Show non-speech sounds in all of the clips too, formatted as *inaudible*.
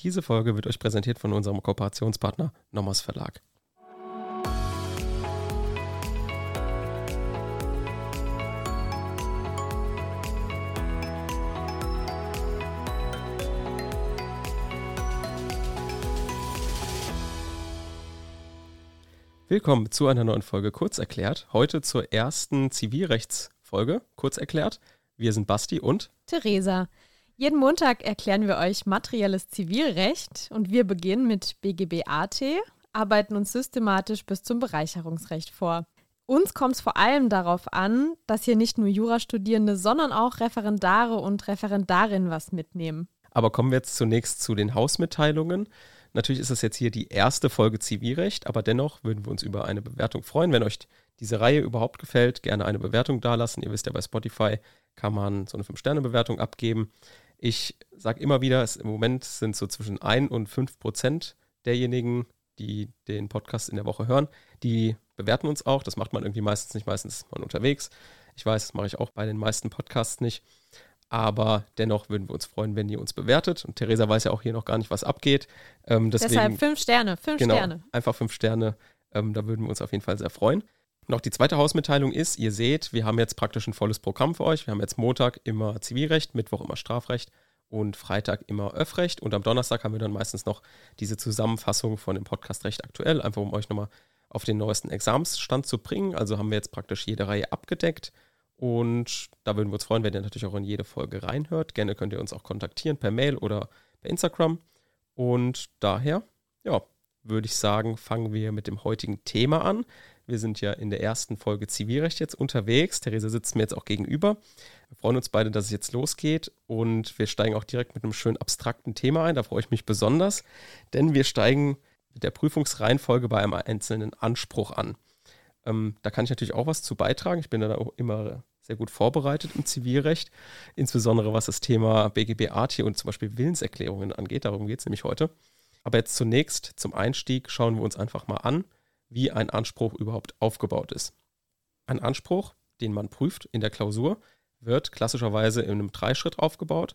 Diese Folge wird euch präsentiert von unserem Kooperationspartner Nommers Verlag. Willkommen zu einer neuen Folge Kurz erklärt. Heute zur ersten Zivilrechtsfolge Kurz erklärt. Wir sind Basti und Theresa. Jeden Montag erklären wir euch materielles Zivilrecht und wir beginnen mit BGB-AT, arbeiten uns systematisch bis zum Bereicherungsrecht vor. Uns kommt es vor allem darauf an, dass hier nicht nur Jurastudierende, sondern auch Referendare und Referendarinnen was mitnehmen. Aber kommen wir jetzt zunächst zu den Hausmitteilungen. Natürlich ist es jetzt hier die erste Folge Zivilrecht, aber dennoch würden wir uns über eine Bewertung freuen. Wenn euch diese Reihe überhaupt gefällt, gerne eine Bewertung dalassen. Ihr wisst ja, bei Spotify kann man so eine 5-Sterne-Bewertung abgeben. Ich sage immer wieder, es, im Moment sind so zwischen 1 und 5 Prozent derjenigen, die den Podcast in der Woche hören, die bewerten uns auch. Das macht man irgendwie meistens nicht, meistens ist man unterwegs. Ich weiß, das mache ich auch bei den meisten Podcasts nicht. Aber dennoch würden wir uns freuen, wenn ihr uns bewertet. Und Theresa weiß ja auch hier noch gar nicht, was abgeht. Ähm, deswegen, Deshalb fünf Sterne, fünf genau, Sterne. Einfach fünf Sterne. Ähm, da würden wir uns auf jeden Fall sehr freuen. Noch die zweite Hausmitteilung ist, ihr seht, wir haben jetzt praktisch ein volles Programm für euch. Wir haben jetzt Montag immer Zivilrecht, Mittwoch immer Strafrecht und Freitag immer Öffrecht. Und am Donnerstag haben wir dann meistens noch diese Zusammenfassung von dem Podcast Recht aktuell, einfach um euch nochmal auf den neuesten Examsstand zu bringen. Also haben wir jetzt praktisch jede Reihe abgedeckt. Und da würden wir uns freuen, wenn ihr natürlich auch in jede Folge reinhört. Gerne könnt ihr uns auch kontaktieren per Mail oder per Instagram. Und daher, ja, würde ich sagen, fangen wir mit dem heutigen Thema an. Wir sind ja in der ersten Folge Zivilrecht jetzt unterwegs. Theresa sitzt mir jetzt auch gegenüber. Wir freuen uns beide, dass es jetzt losgeht und wir steigen auch direkt mit einem schönen abstrakten Thema ein. Da freue ich mich besonders, denn wir steigen mit der Prüfungsreihenfolge bei einem einzelnen Anspruch an. Ähm, da kann ich natürlich auch was zu beitragen. Ich bin da auch immer sehr gut vorbereitet im Zivilrecht, insbesondere was das Thema BGB AT und zum Beispiel Willenserklärungen angeht. Darum geht es nämlich heute. Aber jetzt zunächst zum Einstieg schauen wir uns einfach mal an, wie ein Anspruch überhaupt aufgebaut ist. Ein Anspruch, den man prüft in der Klausur, wird klassischerweise in einem Dreischritt aufgebaut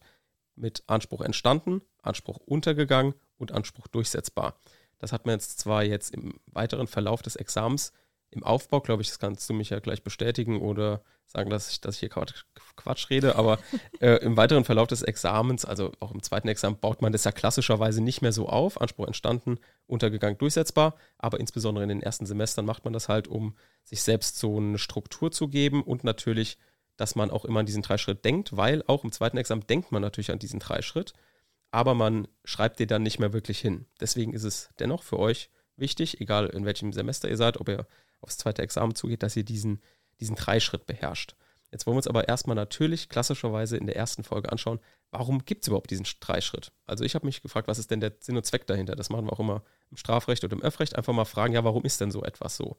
mit Anspruch entstanden, Anspruch untergegangen und Anspruch durchsetzbar. Das hat man jetzt zwar jetzt im weiteren Verlauf des Examens im Aufbau, glaube ich, das kannst du mich ja gleich bestätigen oder sagen, dass ich, dass ich hier Quatsch, Quatsch rede, aber *laughs* äh, im weiteren Verlauf des Examens, also auch im zweiten Examen, baut man das ja klassischerweise nicht mehr so auf. Anspruch entstanden, untergegangen, durchsetzbar, aber insbesondere in den ersten Semestern macht man das halt, um sich selbst so eine Struktur zu geben und natürlich, dass man auch immer an diesen Dreischritt denkt, weil auch im zweiten Examen denkt man natürlich an diesen Dreischritt, aber man schreibt den dann nicht mehr wirklich hin. Deswegen ist es dennoch für euch wichtig, egal in welchem Semester ihr seid, ob ihr aufs zweite Examen zugeht, dass ihr diesen, diesen Dreischritt beherrscht. Jetzt wollen wir uns aber erstmal natürlich klassischerweise in der ersten Folge anschauen, warum gibt es überhaupt diesen Dreischritt? Also ich habe mich gefragt, was ist denn der Sinn und Zweck dahinter? Das machen wir auch immer im Strafrecht oder im Öffrecht. Einfach mal fragen, ja, warum ist denn so etwas so?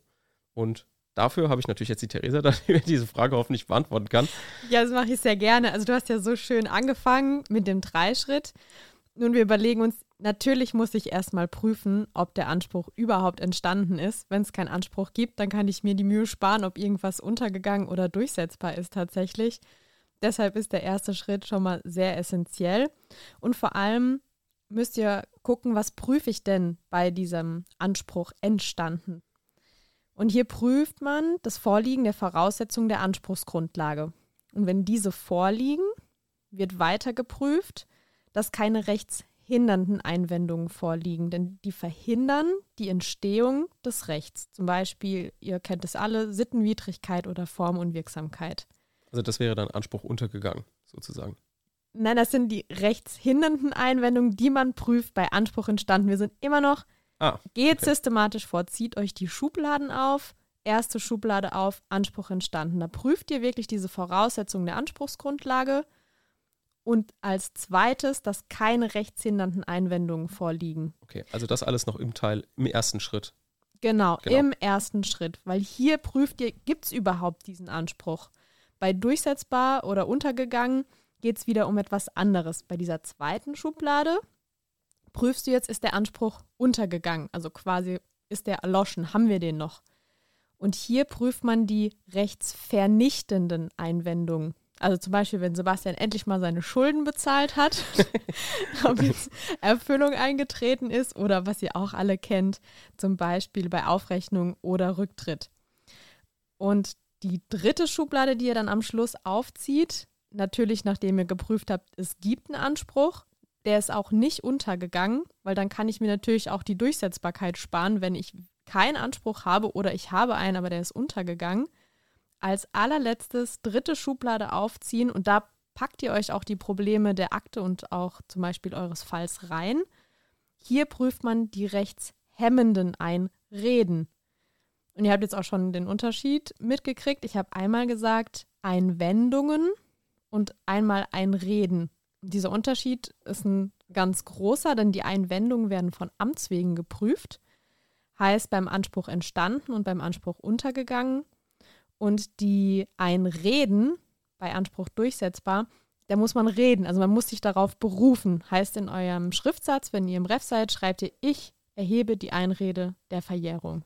Und dafür habe ich natürlich jetzt die Theresa, *laughs* die mir diese Frage hoffentlich beantworten kann. Ja, das mache ich sehr gerne. Also du hast ja so schön angefangen mit dem Dreischritt. Nun, wir überlegen uns, natürlich muss ich erstmal prüfen, ob der Anspruch überhaupt entstanden ist. Wenn es keinen Anspruch gibt, dann kann ich mir die Mühe sparen, ob irgendwas untergegangen oder durchsetzbar ist tatsächlich. Deshalb ist der erste Schritt schon mal sehr essentiell. Und vor allem müsst ihr gucken, was prüfe ich denn bei diesem Anspruch entstanden. Und hier prüft man das Vorliegen der Voraussetzungen der Anspruchsgrundlage. Und wenn diese vorliegen, wird weiter geprüft, dass keine rechtshindernden Einwendungen vorliegen, denn die verhindern die Entstehung des Rechts. Zum Beispiel, ihr kennt es alle, Sittenwidrigkeit oder Formunwirksamkeit. Also das wäre dann Anspruch untergegangen, sozusagen. Nein, das sind die rechtshindernden Einwendungen, die man prüft bei Anspruch entstanden. Wir sind immer noch, ah, geht okay. systematisch vor, zieht euch die Schubladen auf, erste Schublade auf, Anspruch entstanden. Da prüft ihr wirklich diese Voraussetzungen der Anspruchsgrundlage und als zweites, dass keine rechtshindernden Einwendungen vorliegen. Okay, also das alles noch im Teil, im ersten Schritt. Genau, genau. im ersten Schritt, weil hier prüft ihr, gibt es überhaupt diesen Anspruch. Bei durchsetzbar oder untergegangen geht es wieder um etwas anderes. Bei dieser zweiten Schublade prüfst du jetzt, ist der Anspruch untergegangen, also quasi ist der erloschen, haben wir den noch. Und hier prüft man die rechtsvernichtenden Einwendungen. Also zum Beispiel, wenn Sebastian endlich mal seine Schulden bezahlt hat, *laughs* ob jetzt Erfüllung eingetreten ist oder was ihr auch alle kennt, zum Beispiel bei Aufrechnung oder Rücktritt. Und die dritte Schublade, die ihr dann am Schluss aufzieht, natürlich nachdem ihr geprüft habt, es gibt einen Anspruch, der ist auch nicht untergegangen, weil dann kann ich mir natürlich auch die Durchsetzbarkeit sparen, wenn ich keinen Anspruch habe oder ich habe einen, aber der ist untergegangen. Als allerletztes dritte Schublade aufziehen und da packt ihr euch auch die Probleme der Akte und auch zum Beispiel eures Falls rein. Hier prüft man die rechtshemmenden Einreden. Und ihr habt jetzt auch schon den Unterschied mitgekriegt. Ich habe einmal gesagt Einwendungen und einmal Einreden. Dieser Unterschied ist ein ganz großer, denn die Einwendungen werden von Amts wegen geprüft. Heißt beim Anspruch entstanden und beim Anspruch untergegangen. Und die Einreden bei Anspruch durchsetzbar, da muss man reden. Also man muss sich darauf berufen. Heißt in eurem Schriftsatz, wenn ihr im Ref seid, schreibt ihr, ich erhebe die Einrede der Verjährung.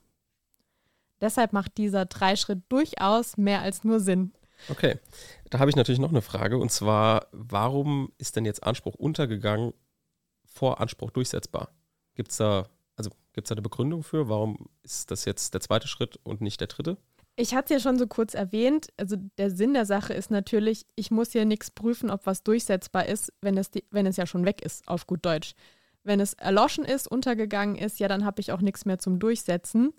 Deshalb macht dieser Dreischritt durchaus mehr als nur Sinn. Okay, da habe ich natürlich noch eine Frage und zwar, warum ist denn jetzt Anspruch untergegangen vor Anspruch durchsetzbar? Gibt es da, also da eine Begründung für? Warum ist das jetzt der zweite Schritt und nicht der dritte? Ich hatte es ja schon so kurz erwähnt. Also der Sinn der Sache ist natürlich, ich muss hier nichts prüfen, ob was durchsetzbar ist, wenn es, die, wenn es ja schon weg ist, auf gut Deutsch. Wenn es erloschen ist, untergegangen ist, ja, dann habe ich auch nichts mehr zum Durchsetzen.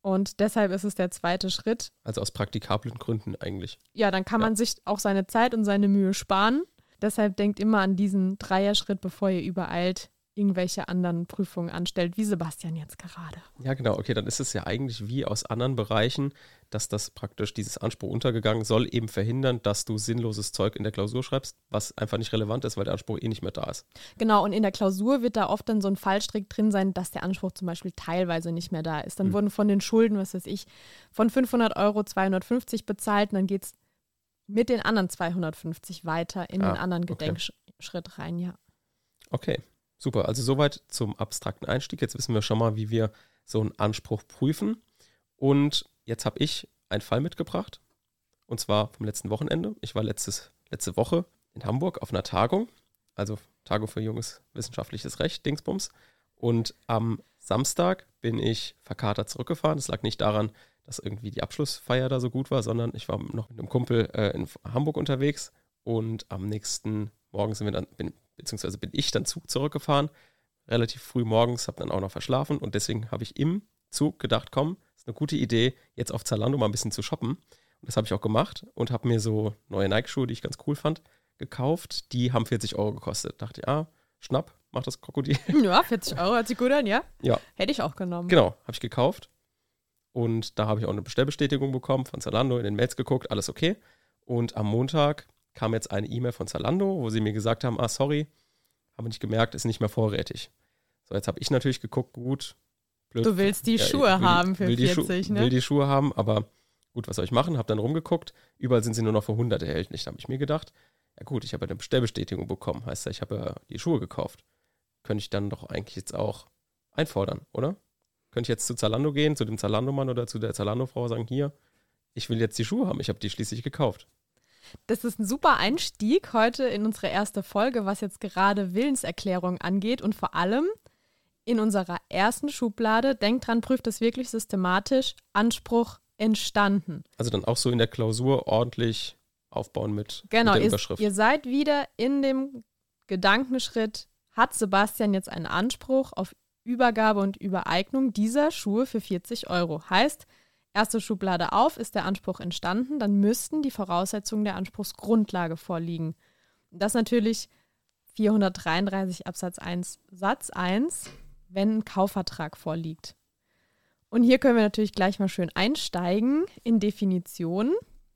Und deshalb ist es der zweite Schritt. Also aus praktikablen Gründen eigentlich. Ja, dann kann ja. man sich auch seine Zeit und seine Mühe sparen. Deshalb denkt immer an diesen Dreier-Schritt, bevor ihr übereilt irgendwelche anderen Prüfungen anstellt, wie Sebastian jetzt gerade. Ja, genau. Okay, dann ist es ja eigentlich wie aus anderen Bereichen, dass das praktisch dieses Anspruch untergegangen soll eben verhindern, dass du sinnloses Zeug in der Klausur schreibst, was einfach nicht relevant ist, weil der Anspruch eh nicht mehr da ist. Genau, und in der Klausur wird da oft dann so ein Fallstrick drin sein, dass der Anspruch zum Beispiel teilweise nicht mehr da ist. Dann hm. wurden von den Schulden, was weiß ich, von 500 Euro 250 bezahlt und dann geht es mit den anderen 250 weiter in ah, den anderen Gedenkschritt okay. rein, ja. Okay, Super, also soweit zum abstrakten Einstieg. Jetzt wissen wir schon mal, wie wir so einen Anspruch prüfen. Und jetzt habe ich einen Fall mitgebracht. Und zwar vom letzten Wochenende. Ich war letztes, letzte Woche in Hamburg auf einer Tagung. Also Tagung für junges wissenschaftliches Recht, Dingsbums. Und am Samstag bin ich verkatert zurückgefahren. Das lag nicht daran, dass irgendwie die Abschlussfeier da so gut war, sondern ich war noch mit einem Kumpel äh, in Hamburg unterwegs und am nächsten Morgen sind wir dann, bin, beziehungsweise bin ich dann Zug zurückgefahren, relativ früh morgens, habe dann auch noch verschlafen und deswegen habe ich im Zug gedacht, komm, ist eine gute Idee, jetzt auf Zalando mal ein bisschen zu shoppen. Und das habe ich auch gemacht und habe mir so neue Nike-Schuhe, die ich ganz cool fand, gekauft. Die haben 40 Euro gekostet. Dachte ich, ah, schnapp, mach das Krokodil. *laughs* Ja, 40 Euro hört sich gut an, ja? Ja. Hätte ich auch genommen. Genau, habe ich gekauft. Und da habe ich auch eine Bestellbestätigung bekommen von Zalando, in den Mails geguckt, alles okay. Und am Montag kam jetzt eine E-Mail von Zalando, wo sie mir gesagt haben, ah, sorry, habe nicht gemerkt, ist nicht mehr vorrätig. So, jetzt habe ich natürlich geguckt, gut, blöd. Du willst die ja, Schuhe will, haben für 40, Schu ne? will die Schuhe haben, aber gut, was soll ich machen? Habe dann rumgeguckt, überall sind sie nur noch für 100 erhältlich. Da habe ich mir gedacht, ja gut, ich habe eine Bestellbestätigung bekommen, heißt ja, ich habe ja die Schuhe gekauft. Könnte ich dann doch eigentlich jetzt auch einfordern, oder? Könnte ich jetzt zu Zalando gehen, zu dem Zalando-Mann oder zu der Zalando-Frau sagen, hier, ich will jetzt die Schuhe haben, ich habe die schließlich gekauft. Das ist ein super Einstieg heute in unsere erste Folge, was jetzt gerade Willenserklärung angeht und vor allem in unserer ersten Schublade, denkt dran, prüft es wirklich systematisch, Anspruch entstanden. Also dann auch so in der Klausur ordentlich aufbauen mit, genau, mit der Überschrift. Genau, ihr seid wieder in dem Gedankenschritt, hat Sebastian jetzt einen Anspruch auf Übergabe und Übereignung dieser Schuhe für 40 Euro. Heißt, erste Schublade auf, ist der Anspruch entstanden, dann müssten die Voraussetzungen der Anspruchsgrundlage vorliegen. Das natürlich 433 Absatz 1 Satz 1, wenn ein Kaufvertrag vorliegt. Und hier können wir natürlich gleich mal schön einsteigen in Definitionen.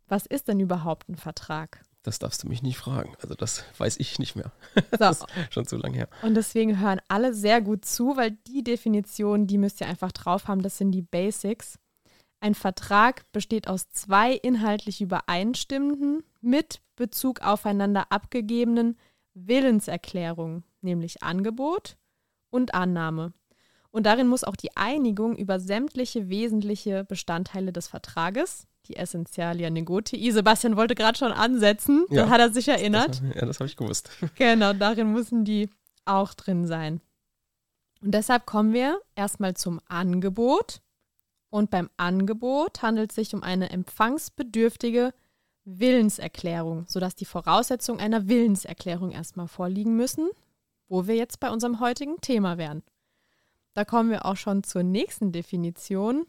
Was ist denn überhaupt ein Vertrag? Das darfst du mich nicht fragen. Also das weiß ich nicht mehr. So. *laughs* Das ist schon zu lange her. Und deswegen hören alle sehr gut zu, weil die Definitionen, die müsst ihr einfach drauf haben. Das sind die Basics. Ein Vertrag besteht aus zwei inhaltlich übereinstimmenden, mit Bezug aufeinander abgegebenen Willenserklärungen, nämlich Angebot und Annahme. Und darin muss auch die Einigung über sämtliche wesentliche Bestandteile des Vertrages, die Essentialia negotii. Sebastian wollte gerade schon ansetzen, Ja. hat er sich erinnert. Das, ja, das habe ich gewusst. *laughs* Genau, darin müssen die auch drin sein. Und deshalb kommen wir erstmal zum Angebot. Und beim Angebot handelt es sich um eine empfangsbedürftige Willenserklärung, sodass die Voraussetzungen einer Willenserklärung erstmal vorliegen müssen, wo wir jetzt bei unserem heutigen Thema wären. Da kommen wir auch schon zur nächsten Definition.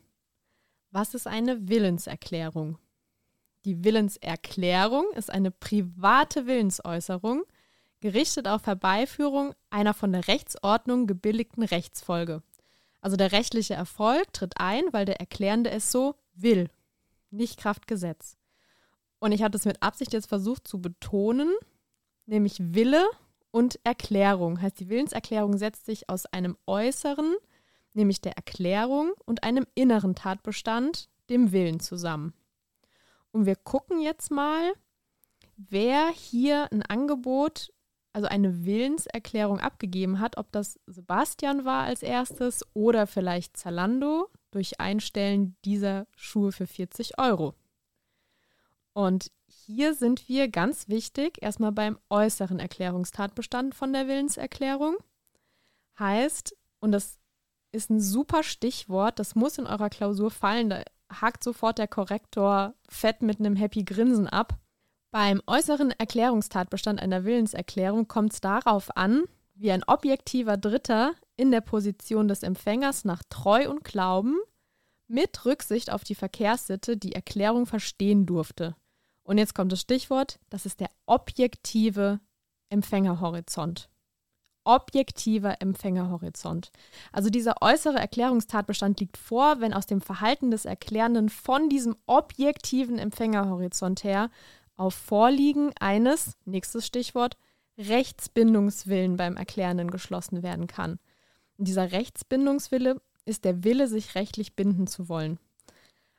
Was ist eine Willenserklärung? Die Willenserklärung ist eine private Willensäußerung, gerichtet auf Herbeiführung einer von der Rechtsordnung gebilligten Rechtsfolge. Also der rechtliche Erfolg tritt ein, weil der Erklärende es so will, nicht Kraft Gesetz. Und ich hatte es mit Absicht jetzt versucht zu betonen, nämlich Wille und Erklärung. Heißt, die Willenserklärung setzt sich aus einem äußeren, nämlich der Erklärung, und einem inneren Tatbestand, dem Willen, zusammen. Und wir gucken jetzt mal, wer hier ein Angebot, also eine Willenserklärung abgegeben hat, ob das Sebastian war als erstes oder vielleicht Zalando durch Einstellen dieser Schuhe für 40 Euro. Und hier sind wir ganz wichtig erstmal beim äußeren Erklärungstatbestand von der Willenserklärung. Heißt, und das ist ein super Stichwort, das muss in eurer Klausur fallen, da hakt sofort der Korrektor fett mit einem Happy Grinsen ab. Beim äußeren Erklärungstatbestand einer Willenserklärung kommt es darauf an, wie ein objektiver Dritter in der Position des Empfängers nach Treu und Glauben mit Rücksicht auf die Verkehrssitte die Erklärung verstehen durfte. Und jetzt kommt das Stichwort, das ist der objektive Empfängerhorizont. Objektiver Empfängerhorizont. Also dieser äußere Erklärungstatbestand liegt vor, wenn aus dem Verhalten des Erklärenden von diesem objektiven Empfängerhorizont her auf Vorliegen eines, nächstes Stichwort, Rechtsbindungswillen beim Erklärenden geschlossen werden kann. Und dieser Rechtsbindungswille ist der Wille, sich rechtlich binden zu wollen.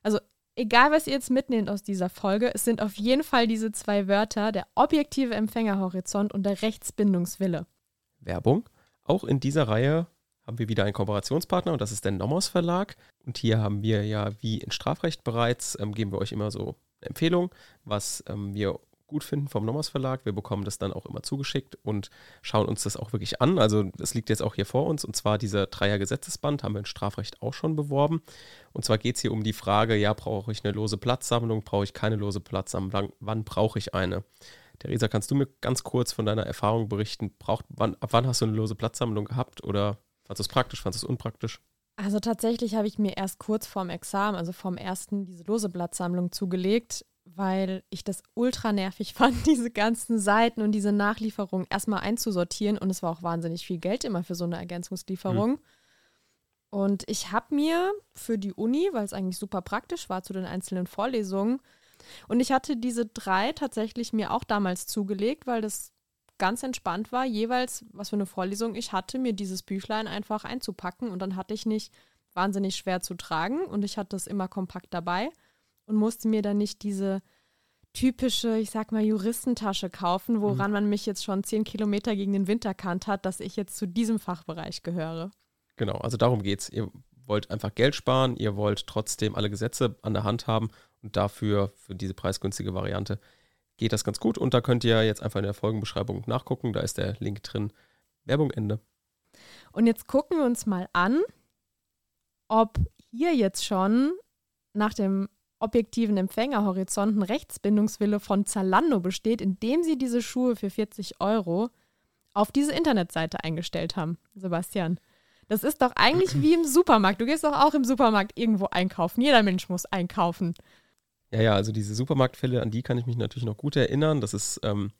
Also egal, was ihr jetzt mitnehmt aus dieser Folge, es sind auf jeden Fall diese zwei Wörter, der objektive Empfängerhorizont und der Rechtsbindungswille. Werbung. Auch in dieser Reihe haben wir wieder einen Kooperationspartner und das ist der Nomos Verlag. Und hier haben wir ja, wie in Strafrecht bereits, ähm, geben wir euch immer so Empfehlung, was ähm, wir gut finden vom Nomos Verlag. Wir bekommen das dann auch immer zugeschickt und schauen uns das auch wirklich an. Also das liegt jetzt auch hier vor uns und zwar dieser Dreier-Gesetzesband haben wir in Strafrecht auch schon beworben. Und zwar geht es hier um die Frage, ja, brauche ich eine lose Platzsammlung, brauche ich keine lose Platzsammlung, wann, wann brauche ich eine? Theresa, kannst du mir ganz kurz von deiner Erfahrung berichten? Braucht, wann, ab wann hast du eine lose Platzsammlung gehabt oder fandest du es praktisch, fandest du es unpraktisch? Also tatsächlich habe ich mir erst kurz vorm Examen, also vorm ersten, diese lose Blattsammlung zugelegt, weil ich das ultra nervig *laughs* fand, diese ganzen Seiten und diese Nachlieferung erstmal einzusortieren. Und es war auch wahnsinnig viel Geld immer für so eine Ergänzungslieferung. Und ich habe mir für die Uni, weil es eigentlich super praktisch war zu den einzelnen Vorlesungen, und ich hatte diese drei tatsächlich mir auch damals zugelegt, weil das ganz entspannt war, jeweils, was für eine Vorlesung ich hatte, mir dieses Büchlein einfach einzupacken. Und dann hatte ich nicht wahnsinnig schwer zu tragen und ich hatte es immer kompakt dabei und musste mir dann nicht diese typische, ich sag mal, Juristentasche kaufen, woran man mich jetzt schon zehn Kilometer gegen den Wind erkannt hat, dass ich jetzt zu diesem Fachbereich gehöre. Genau, also darum geht's. Ihr wollt einfach Geld sparen, ihr wollt trotzdem alle Gesetze an der Hand haben und dafür, für diese preisgünstige Variante, geht das ganz gut. Und da könnt ihr jetzt einfach in der Folgenbeschreibung nachgucken. Da ist der Link drin. Werbung Ende. Und jetzt gucken wir uns mal an, ob hier jetzt schon nach dem objektiven Empfängerhorizont ein Rechtsbindungswille von Zalando besteht, indem sie diese Schuhe für 40 Euro auf diese Internetseite eingestellt haben, Sebastian. Das ist doch eigentlich wie im Supermarkt. Du gehst doch auch im Supermarkt irgendwo einkaufen. Jeder Mensch muss einkaufen. Ja, ja, also diese Supermarktfälle, an die kann ich mich natürlich noch gut erinnern. Das ist, ähm,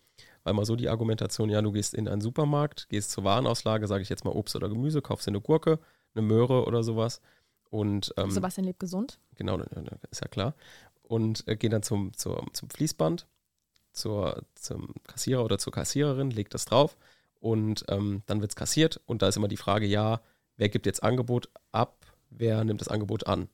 weil mal so die Argumentation, ja, du gehst in einen Supermarkt, gehst zur Warenauslage, sage ich jetzt mal Obst oder Gemüse, kaufst dir eine Gurke, eine Möhre oder sowas. Und ähm, Sebastian lebt gesund. genau, ist ja klar. Und äh, geh dann zum, zur, zum Fließband, zur, zum Kassierer oder zur Kassiererin, legt das drauf und ähm, dann wird es kassiert. Und da ist immer die Frage, ja, wer gibt jetzt Angebot ab, wer nimmt das Angebot an?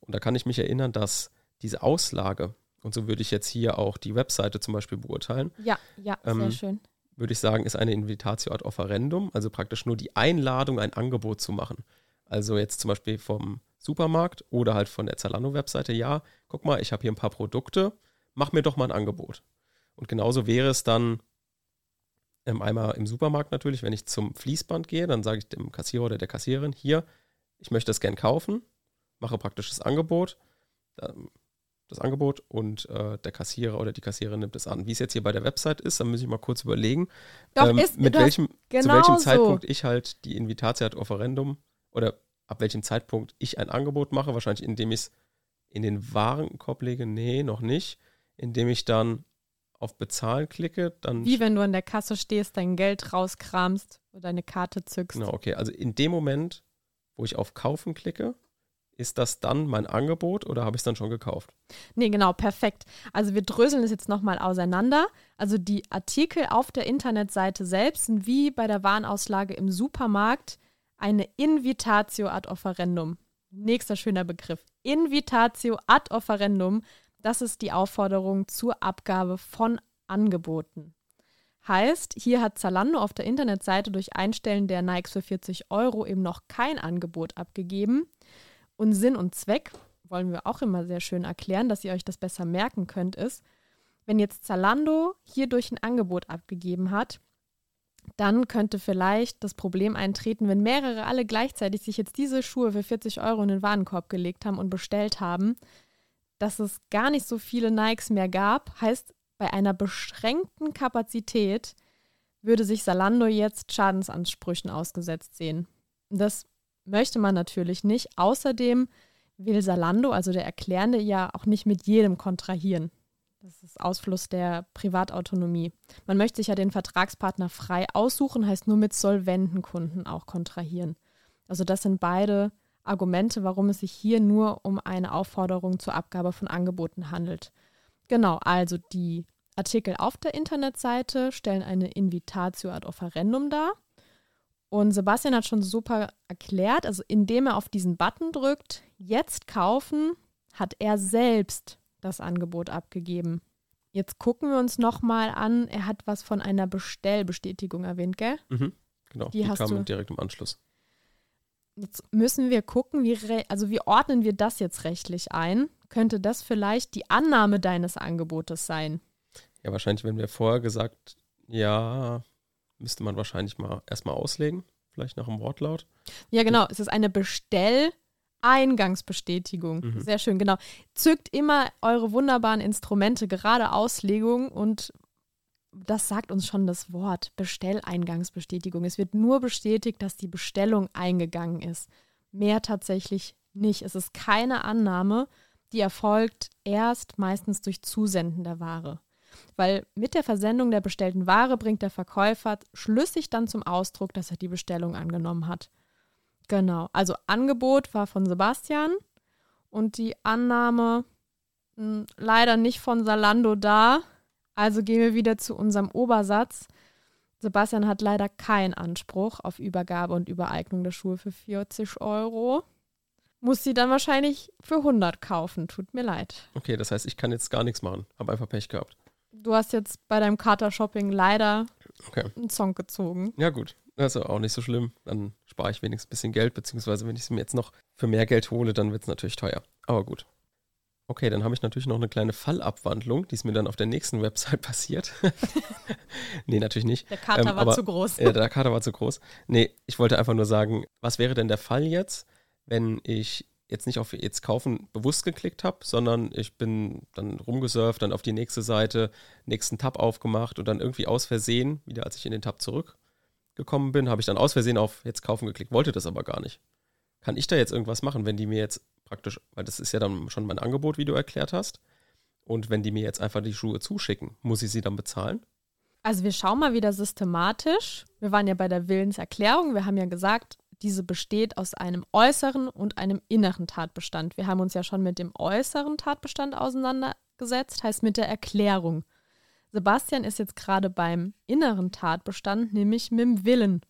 Und da kann ich mich erinnern, dass diese Auslage, und so würde ich jetzt hier auch die Webseite zum Beispiel beurteilen, Ja, ja, sehr Ähm, schön. würde ich sagen, ist eine Invitatio ad offerendum, also praktisch nur die Einladung, ein Angebot zu machen. Also jetzt zum Beispiel vom Supermarkt oder halt von der Zalando-Webseite, ja, guck mal, ich habe hier ein paar Produkte, mach mir doch mal ein Angebot. Und genauso wäre es dann ähm, einmal im Supermarkt natürlich, wenn ich zum Fließband gehe, dann sage ich dem Kassierer oder der Kassiererin, hier, ich möchte das gern kaufen, mache praktisch das Angebot, das Angebot und äh, der Kassierer oder die Kassiererin nimmt es an. Wie es jetzt hier bei der Website ist, dann muss ich mal kurz überlegen, Doch, ähm, ist, mit welchem, genau zu welchem Zeitpunkt ich halt die Invitatio ad Offerendum oder ab welchem Zeitpunkt ich ein Angebot mache, wahrscheinlich indem ich es in den Warenkorb lege, nee, noch nicht, indem ich dann auf Bezahlen klicke, dann. Wie wenn du an der Kasse stehst, dein Geld rauskramst oder deine Karte zückst. Genau, okay. Also in dem Moment, wo ich auf Kaufen klicke, ist das dann mein Angebot oder habe ich es dann schon gekauft? Nee, genau, perfekt. Also wir dröseln es jetzt nochmal auseinander. Also die Artikel auf der Internetseite selbst sind wie bei der Warenauslage im Supermarkt eine Invitatio ad offerendum. Nächster schöner Begriff. Invitatio ad offerendum. Das ist die Aufforderung zur Abgabe von Angeboten. Heißt, hier hat Zalando auf der Internetseite durch Einstellen der Nikes für 40 Euro eben noch kein Angebot abgegeben. Und Sinn und Zweck, wollen wir auch immer sehr schön erklären, dass ihr euch das besser merken könnt, ist, wenn jetzt Zalando hierdurch ein Angebot abgegeben hat, dann könnte vielleicht das Problem eintreten, wenn mehrere alle gleichzeitig sich jetzt diese Schuhe für 40 Euro in den Warenkorb gelegt haben und bestellt haben, dass es gar nicht so viele Nikes mehr gab. Heißt, bei einer beschränkten Kapazität würde sich Salando jetzt Schadensansprüchen ausgesetzt sehen. Das möchte man natürlich nicht. Außerdem will Salando, also der Erklärende, ja auch nicht mit jedem kontrahieren. Das ist Ausfluss der Privatautonomie. Man möchte sich ja den Vertragspartner frei aussuchen, heißt nur mit solventen Kunden auch kontrahieren. Also das sind beide Argumente, warum es sich hier nur um eine Aufforderung zur Abgabe von Angeboten handelt. Genau, also die Artikel auf der Internetseite stellen eine Invitatio ad offerendum dar. Und Sebastian hat schon super erklärt, also indem er auf diesen Button drückt, jetzt kaufen, hat er selbst das Angebot abgegeben. Jetzt gucken wir uns nochmal an, er hat was von einer Bestellbestätigung erwähnt, gell? Mhm, genau, die, die hast kam du. direkt im Anschluss. Jetzt müssen wir gucken, wie, also wie ordnen wir das jetzt rechtlich ein? Könnte das vielleicht die Annahme deines Angebotes sein? Ja, wahrscheinlich, wenn wir vorher gesagt, ja, müsste man wahrscheinlich mal erstmal auslegen, vielleicht nach dem Wortlaut. Ja, genau. Es ist eine Bestelleingangsbestätigung. Mhm. Sehr schön, genau. Zückt immer eure wunderbaren Instrumente, gerade Auslegung und das sagt uns schon das Wort Bestelleingangsbestätigung. Es wird nur bestätigt, dass die Bestellung eingegangen ist. Mehr tatsächlich nicht. Es ist keine Annahme, die erfolgt erst meistens durch Zusenden der Ware weil mit der Versendung der bestellten Ware bringt der Verkäufer schlüssig dann zum Ausdruck, dass er die Bestellung angenommen hat. Genau, also Angebot war von Sebastian und die Annahme mh, hm, leider nicht von Salando da. Also gehen wir wieder zu unserem Obersatz. Sebastian hat leider keinen Anspruch auf Übergabe und Übereignung der Schuhe für 40 Euro. Muss sie dann wahrscheinlich für 100 kaufen. Tut mir leid. Okay, das heißt, ich kann jetzt gar nichts machen. Habe einfach Pech gehabt du hast jetzt bei deinem Kater-Shopping leider okay. einen Song gezogen. Ja, gut. Ist auch nicht so schlimm. Dann spare ich wenigstens ein bisschen Geld, beziehungsweise wenn ich es mir jetzt noch für mehr Geld hole, dann wird es natürlich teuer. Aber gut. Okay, dann habe ich natürlich noch eine kleine Fallabwandlung, die ist mir dann auf der nächsten Website *laughs* passiert. *laughs* nee, natürlich nicht. Der Kater ähm, war aber, zu groß. Ja, der Kater war zu groß. Nee, ich wollte einfach nur sagen, was wäre denn der Fall jetzt, wenn ich jetzt nicht auf jetzt kaufen bewusst geklickt habe, sondern ich bin dann rumgesurft, dann auf die nächste Seite, nächsten Tab aufgemacht und dann irgendwie aus Versehen, wieder als ich in den Tab zurückgekommen bin, habe ich dann aus Versehen auf jetzt kaufen geklickt, wollte das aber gar nicht. Kann ich da jetzt irgendwas machen, wenn die mir jetzt praktisch, weil das ist ja dann schon mein Angebot, wie du erklärt hast, und wenn die mir jetzt einfach die Schuhe zuschicken, muss ich sie dann bezahlen? Also wir schauen mal wieder systematisch. Wir waren ja bei der Willenserklärung. Wir haben ja gesagt, diese besteht aus einem äußeren und einem inneren Tatbestand. Wir haben uns ja schon mit dem äußeren Tatbestand auseinandergesetzt, heißt mit der Erklärung. Sebastian ist jetzt gerade beim inneren Tatbestand, nämlich mit dem Willen.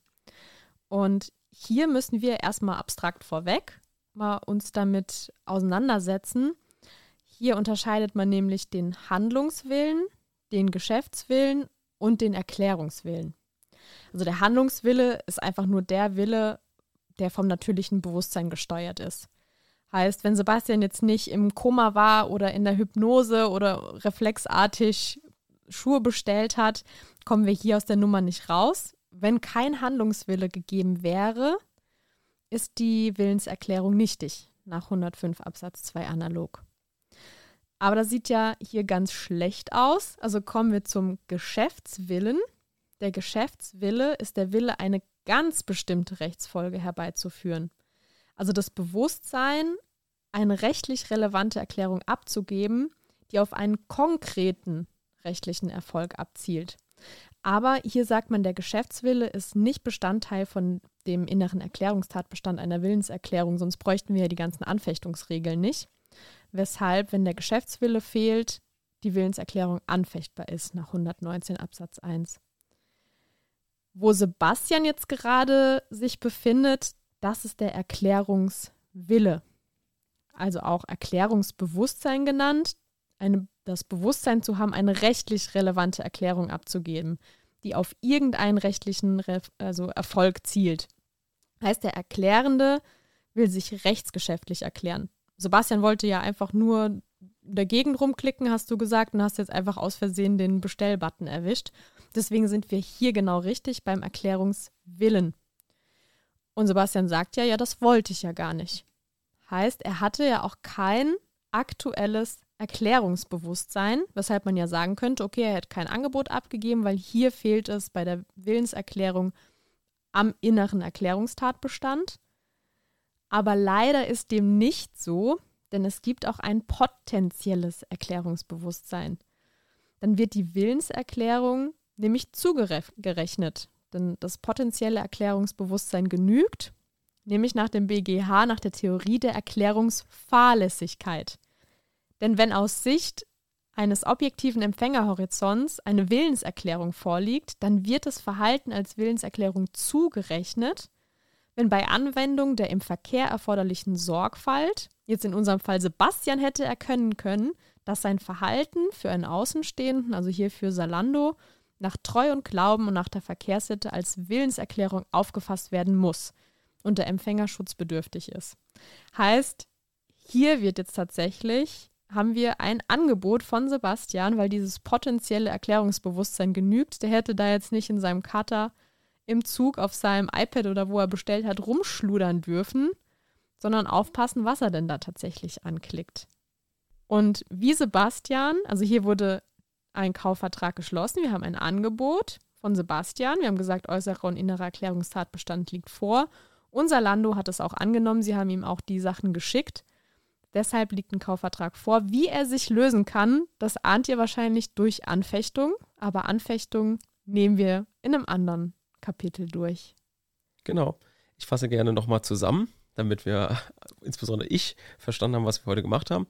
Und hier müssen wir erstmal abstrakt vorweg mal uns damit auseinandersetzen. Hier unterscheidet man nämlich den Handlungswillen, den Geschäftswillen und den Erklärungswillen. Also der Handlungswille ist einfach nur der Wille, der vom natürlichen Bewusstsein gesteuert ist. Heißt, wenn Sebastian jetzt nicht im Koma war oder in der Hypnose oder reflexartig Schuhe bestellt hat, kommen wir hier aus der Nummer nicht raus. Wenn kein Handlungswille gegeben wäre, ist die Willenserklärung nichtig nach 105 Absatz 2 analog. Aber das sieht ja hier ganz schlecht aus. Also kommen wir zum Geschäftswillen. Der Geschäftswille ist der Wille, eine ganz bestimmte Rechtsfolge herbeizuführen. Also das Bewusstsein, eine rechtlich relevante Erklärung abzugeben, die auf einen konkreten rechtlichen Erfolg abzielt. Aber hier sagt man, der Geschäftswille ist nicht Bestandteil von dem inneren Erklärungstatbestand einer Willenserklärung, sonst bräuchten wir ja die ganzen Anfechtungsregeln nicht. Weshalb, wenn der Geschäftswille fehlt, die Willenserklärung anfechtbar ist nach 119 Absatz 1. Wo Sebastian jetzt gerade sich befindet, das ist der Erklärungswille. Also auch Erklärungsbewusstsein genannt eine, das Bewusstsein zu haben, eine rechtlich relevante Erklärung abzugeben, die auf irgendeinen rechtlichen Re also Erfolg zielt. Heißt, der Erklärende will sich rechtsgeschäftlich erklären. Sebastian wollte ja einfach nur dagegen rumklicken, hast du gesagt, und hast jetzt einfach aus Versehen den Bestellbutton erwischt. Deswegen sind wir hier genau richtig beim Erklärungswillen. Und Sebastian sagt ja, ja, das wollte ich ja gar nicht. Heißt, er hatte ja auch kein aktuelles Erklärungsbewusstsein, weshalb man ja sagen könnte, okay, er hätte kein Angebot abgegeben, weil hier fehlt es bei der Willenserklärung am inneren Erklärungstatbestand. Aber leider ist dem nicht so, denn es gibt auch ein potenzielles Erklärungsbewusstsein. Dann wird die Willenserklärung nämlich zugerechnet, denn das potenzielle Erklärungsbewusstsein genügt, nämlich nach dem BGH, nach der Theorie der Erklärungsfahrlässigkeit. Denn wenn aus Sicht eines objektiven Empfängerhorizonts eine Willenserklärung vorliegt, dann wird das Verhalten als Willenserklärung zugerechnet, wenn bei Anwendung der im Verkehr erforderlichen Sorgfalt, jetzt in unserem Fall Sebastian hätte erkennen können, dass sein Verhalten für einen Außenstehenden, also hier für Salando, nach Treu und Glauben und nach der Verkehrssitte als Willenserklärung aufgefasst werden muss und der Empfänger schutzbedürftig ist. Heißt, hier wird jetzt tatsächlich haben wir ein Angebot von Sebastian, weil dieses potenzielle Erklärungsbewusstsein genügt. Der hätte da jetzt nicht in seinem Cutter im Zug auf seinem iPad oder wo er bestellt hat rumschludern dürfen, sondern aufpassen, was er denn da tatsächlich anklickt. Und wie Sebastian, also hier wurde ein Kaufvertrag geschlossen, wir haben ein Angebot von Sebastian, wir haben gesagt, äußerer und innerer Erklärungstatbestand liegt vor. Unser Lando hat es auch angenommen, sie haben ihm auch die Sachen geschickt. Deshalb liegt ein Kaufvertrag vor. Wie er sich lösen kann, das ahnt ihr wahrscheinlich durch Anfechtung. Aber Anfechtung nehmen wir in einem anderen Kapitel durch. Genau. Ich fasse gerne nochmal zusammen, damit wir, *laughs* insbesondere ich, verstanden haben, was wir heute gemacht haben.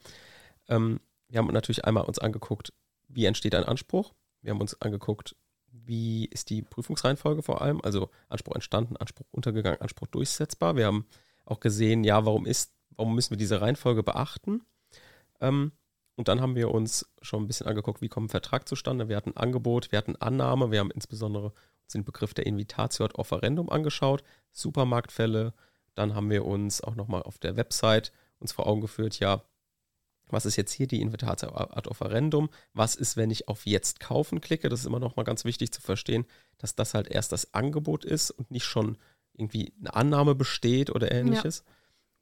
Ähm, wir haben natürlich einmal uns angeguckt, wie entsteht ein Anspruch. Wir haben uns angeguckt, wie ist die Prüfungsreihenfolge vor allem, also Anspruch entstanden, Anspruch untergegangen, Anspruch durchsetzbar. Wir haben auch gesehen, ja, warum ist warum müssen wir diese Reihenfolge beachten? Ähm, und dann haben wir uns schon ein bisschen angeguckt, wie kommt ein Vertrag zustande. Wir hatten Angebot, wir hatten Annahme, wir haben insbesondere den Begriff der Invitatio ad Offerendum angeschaut, Supermarktfälle. Dann haben wir uns auch nochmal auf der Website uns vor Augen geführt, ja, was ist jetzt hier die Invitatio ad Offerendum? Was ist, wenn ich auf Jetzt kaufen klicke? Das ist immer nochmal ganz wichtig zu verstehen, dass das halt erst das Angebot ist und nicht schon irgendwie eine Annahme besteht oder ähnliches. Ja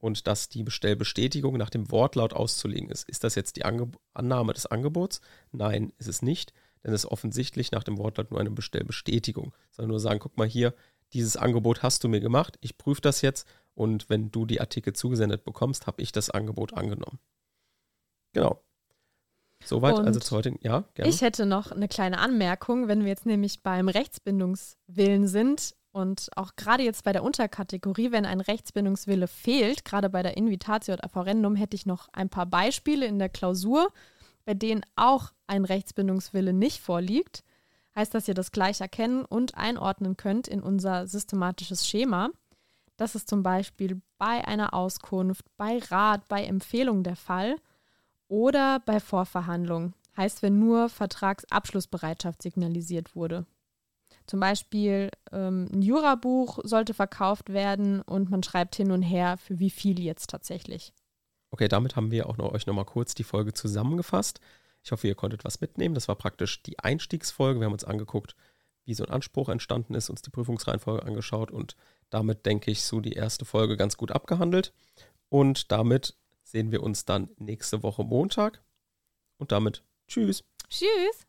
und dass die Bestellbestätigung nach dem Wortlaut auszulegen ist. Ist das jetzt die Ange Annahme des Angebots? Nein, ist es nicht, denn es ist offensichtlich nach dem Wortlaut nur eine Bestellbestätigung. Sondern nur sagen, guck mal hier, dieses Angebot hast du mir gemacht, ich prüfe das jetzt und wenn du die Artikel zugesendet bekommst, habe ich das Angebot angenommen. Genau. Soweit also zu heute. Ja, gerne. Ich hätte noch eine kleine Anmerkung, wenn wir jetzt nämlich beim Rechtsbindungswillen sind und auch gerade jetzt bei der Unterkategorie, wenn ein Rechtsbindungswille fehlt, gerade bei der Invitatio ad Afferendum, hätte ich noch ein paar Beispiele in der Klausur, bei denen auch ein Rechtsbindungswille nicht vorliegt. Heißt, dass ihr das gleich erkennen und einordnen könnt in unser systematisches Schema. Das ist zum Beispiel bei einer Auskunft, bei Rat, bei Empfehlung der Fall oder bei Vorverhandlung. Heißt, wenn nur Vertragsabschlussbereitschaft signalisiert wurde. Zum Beispiel ähm, ein Jurabuch sollte verkauft werden und man schreibt hin und her, für wie viel jetzt tatsächlich. Okay, damit haben wir auch noch euch nochmal kurz die Folge zusammengefasst. Ich hoffe, ihr konntet was mitnehmen. Das war praktisch die Einstiegsfolge. Wir haben uns angeguckt, wie so ein Anspruch entstanden ist, uns die Prüfungsreihenfolge angeschaut und damit, denke ich, so die erste Folge ganz gut abgehandelt. Und damit sehen wir uns dann nächste Woche Montag. Und damit tschüss. Tschüss.